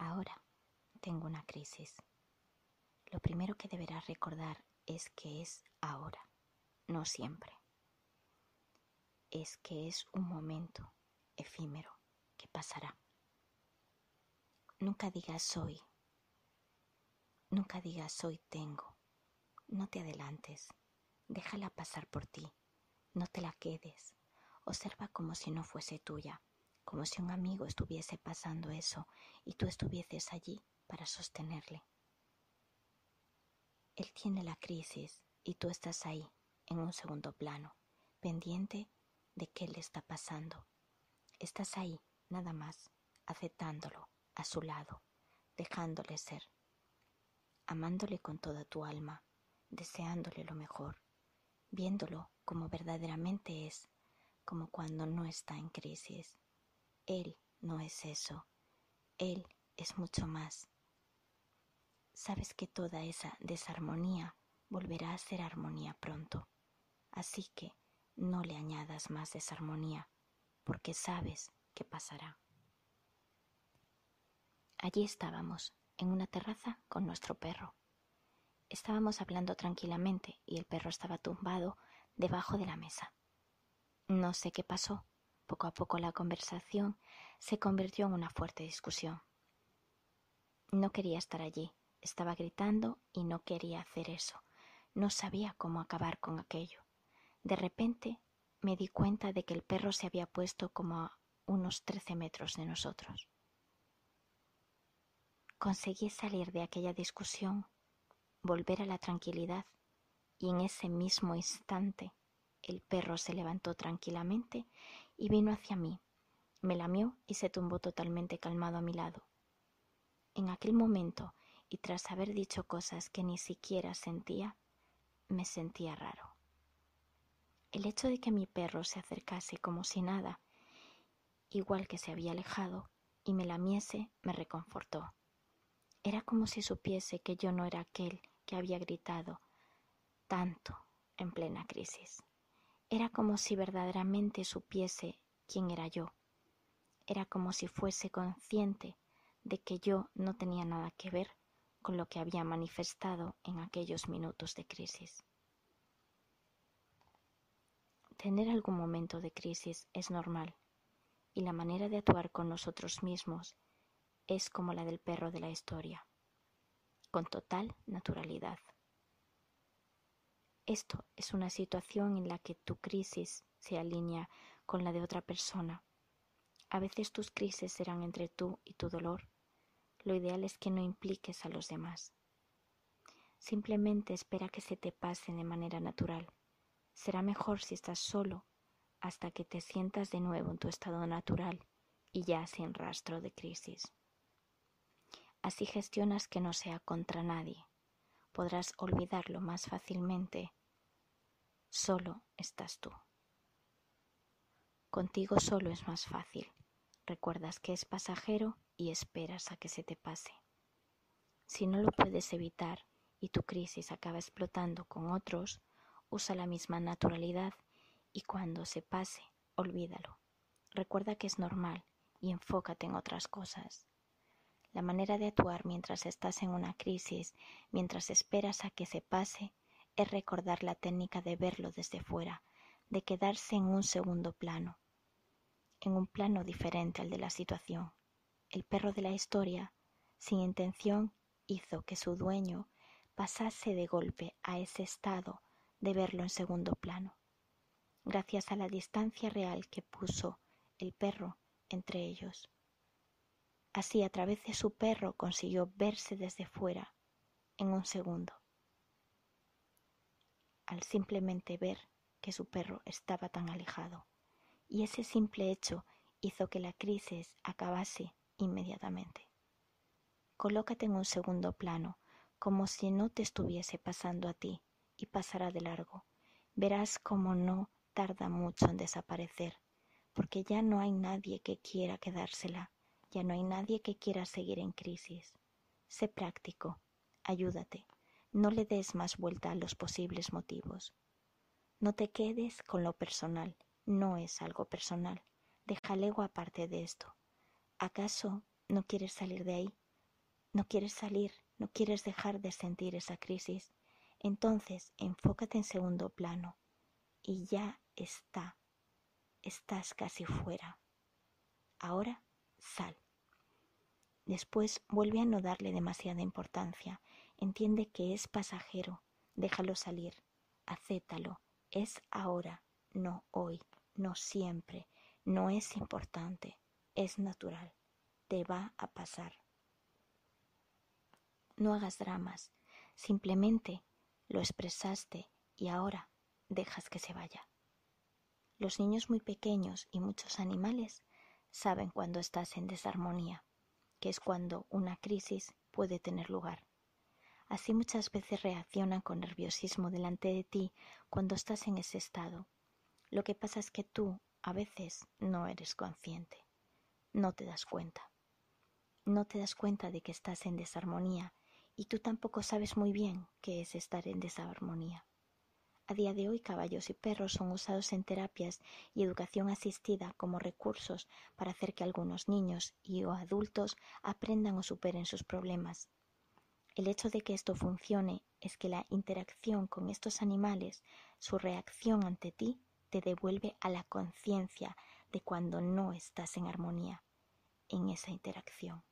Ahora tengo una crisis. Lo primero que deberás recordar es que es ahora, no siempre. Es que es un momento efímero que pasará. Nunca digas soy. Nunca digas soy tengo. No te adelantes. Déjala pasar por ti. No te la quedes. Observa como si no fuese tuya como si un amigo estuviese pasando eso y tú estuvieses allí para sostenerle. Él tiene la crisis y tú estás ahí, en un segundo plano, pendiente de qué le está pasando. Estás ahí, nada más, aceptándolo, a su lado, dejándole ser, amándole con toda tu alma, deseándole lo mejor, viéndolo como verdaderamente es, como cuando no está en crisis él no es eso. Él es mucho más. Sabes que toda esa desarmonía volverá a ser armonía pronto. Así que no le añadas más desarmonía, porque sabes que pasará. Allí estábamos, en una terraza con nuestro perro. Estábamos hablando tranquilamente y el perro estaba tumbado debajo de la mesa. No sé qué pasó, poco a poco la conversación se convirtió en una fuerte discusión. No quería estar allí, estaba gritando y no quería hacer eso. No sabía cómo acabar con aquello. De repente me di cuenta de que el perro se había puesto como a unos trece metros de nosotros. Conseguí salir de aquella discusión, volver a la tranquilidad, y en ese mismo instante el perro se levantó tranquilamente y vino hacia mí. Me lamió y se tumbó totalmente calmado a mi lado. En aquel momento, y tras haber dicho cosas que ni siquiera sentía, me sentía raro. El hecho de que mi perro se acercase como si nada, igual que se había alejado, y me lamiese, me reconfortó. Era como si supiese que yo no era aquel que había gritado tanto en plena crisis. Era como si verdaderamente supiese quién era yo. Era como si fuese consciente de que yo no tenía nada que ver con lo que había manifestado en aquellos minutos de crisis. Tener algún momento de crisis es normal y la manera de actuar con nosotros mismos es como la del perro de la historia, con total naturalidad. Esto es una situación en la que tu crisis se alinea con la de otra persona. A veces tus crisis serán entre tú y tu dolor. Lo ideal es que no impliques a los demás. Simplemente espera que se te pase de manera natural. Será mejor si estás solo hasta que te sientas de nuevo en tu estado natural y ya sin rastro de crisis. Así gestionas que no sea contra nadie. Podrás olvidarlo más fácilmente Solo estás tú. Contigo solo es más fácil. Recuerdas que es pasajero y esperas a que se te pase. Si no lo puedes evitar y tu crisis acaba explotando con otros, usa la misma naturalidad y cuando se pase, olvídalo. Recuerda que es normal y enfócate en otras cosas. La manera de actuar mientras estás en una crisis, mientras esperas a que se pase, es recordar la técnica de verlo desde fuera, de quedarse en un segundo plano, en un plano diferente al de la situación. El perro de la historia, sin intención, hizo que su dueño pasase de golpe a ese estado de verlo en segundo plano, gracias a la distancia real que puso el perro entre ellos. Así a través de su perro consiguió verse desde fuera en un segundo al simplemente ver que su perro estaba tan alejado, y ese simple hecho hizo que la crisis acabase inmediatamente. Colócate en un segundo plano, como si no te estuviese pasando a ti, y pasará de largo. Verás cómo no tarda mucho en desaparecer, porque ya no hay nadie que quiera quedársela, ya no hay nadie que quiera seguir en crisis. Sé práctico, ayúdate, no le des más vuelta a los posibles motivos. No te quedes con lo personal, no es algo personal. Ego aparte de esto. ¿Acaso no quieres salir de ahí? No quieres salir, no quieres dejar de sentir esa crisis. Entonces, enfócate en segundo plano y ya está. Estás casi fuera. Ahora, sal. Después vuelve a no darle demasiada importancia. Entiende que es pasajero. Déjalo salir. Acéptalo. Es ahora, no hoy, no siempre. No es importante. Es natural. Te va a pasar. No hagas dramas. Simplemente lo expresaste y ahora dejas que se vaya. Los niños muy pequeños y muchos animales saben cuando estás en desarmonía que es cuando una crisis puede tener lugar. Así muchas veces reaccionan con nerviosismo delante de ti cuando estás en ese estado. Lo que pasa es que tú a veces no eres consciente, no te das cuenta. No te das cuenta de que estás en desarmonía y tú tampoco sabes muy bien qué es estar en desarmonía. A día de hoy caballos y perros son usados en terapias y educación asistida como recursos para hacer que algunos niños y o adultos aprendan o superen sus problemas. El hecho de que esto funcione es que la interacción con estos animales, su reacción ante ti, te devuelve a la conciencia de cuando no estás en armonía en esa interacción.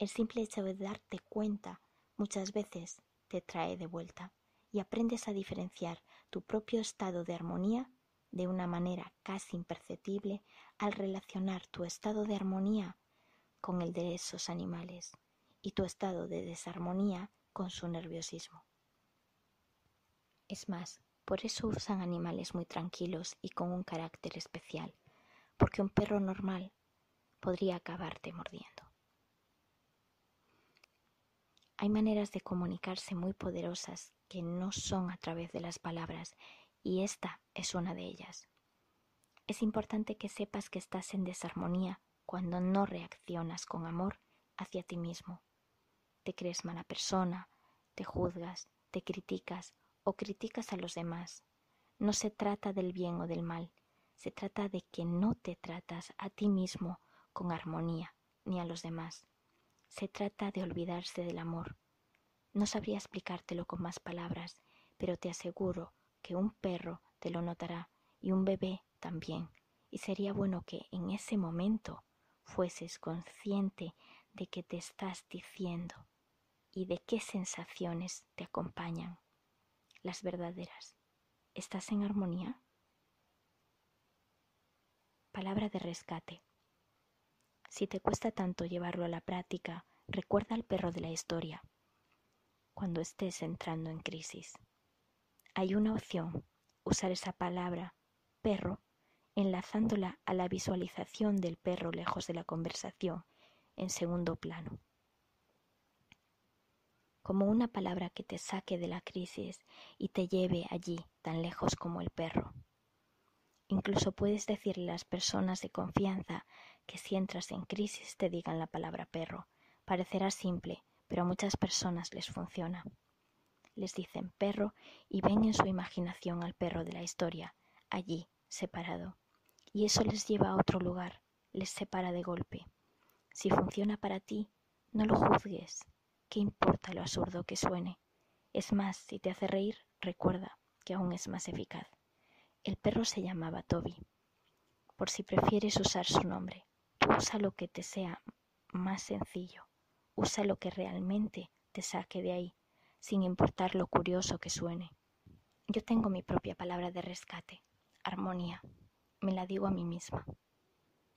El simple hecho de darte cuenta muchas veces te trae de vuelta y aprendes a diferenciar tu propio estado de armonía de una manera casi imperceptible al relacionar tu estado de armonía con el de esos animales y tu estado de desarmonía con su nerviosismo. Es más, por eso usan animales muy tranquilos y con un carácter especial, porque un perro normal podría acabarte mordiendo. Hay maneras de comunicarse muy poderosas que no son a través de las palabras y esta es una de ellas. Es importante que sepas que estás en desarmonía cuando no reaccionas con amor hacia ti mismo. Crees mala persona, te juzgas, te criticas o criticas a los demás. No se trata del bien o del mal, se trata de que no te tratas a ti mismo con armonía ni a los demás. Se trata de olvidarse del amor. No sabría explicártelo con más palabras, pero te aseguro que un perro te lo notará y un bebé también, y sería bueno que en ese momento fueses consciente de qué te estás diciendo y de qué sensaciones te acompañan, las verdaderas. ¿Estás en armonía? Palabra de rescate. Si te cuesta tanto llevarlo a la práctica, recuerda al perro de la historia cuando estés entrando en crisis. Hay una opción, usar esa palabra perro enlazándola a la visualización del perro lejos de la conversación en segundo plano. Como una palabra que te saque de la crisis y te lleve allí tan lejos como el perro. Incluso puedes decirle a las personas de confianza que si entras en crisis te digan la palabra perro. Parecerá simple, pero a muchas personas les funciona. Les dicen perro y ven en su imaginación al perro de la historia, allí, separado. Y eso les lleva a otro lugar, les separa de golpe. Si funciona para ti, no lo juzgues. ¿Qué importa lo absurdo que suene? Es más, si te hace reír, recuerda que aún es más eficaz. El perro se llamaba Toby. Por si prefieres usar su nombre, usa lo que te sea más sencillo. Usa lo que realmente te saque de ahí, sin importar lo curioso que suene. Yo tengo mi propia palabra de rescate, armonía. Me la digo a mí misma.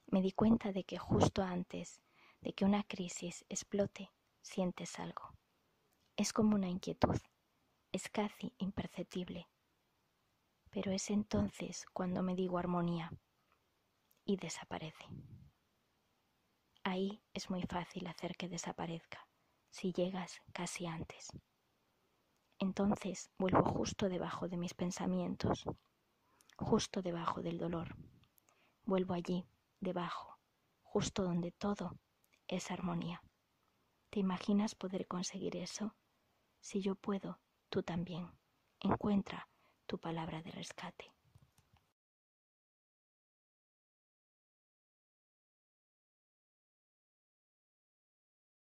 Me di cuenta de que justo antes de que una crisis explote, sientes algo. Es como una inquietud, es casi imperceptible, pero es entonces cuando me digo armonía y desaparece. Ahí es muy fácil hacer que desaparezca, si llegas casi antes. Entonces vuelvo justo debajo de mis pensamientos, justo debajo del dolor. Vuelvo allí, debajo, justo donde todo es armonía. ¿Te imaginas poder conseguir eso? Si yo puedo, tú también. Encuentra tu palabra de rescate.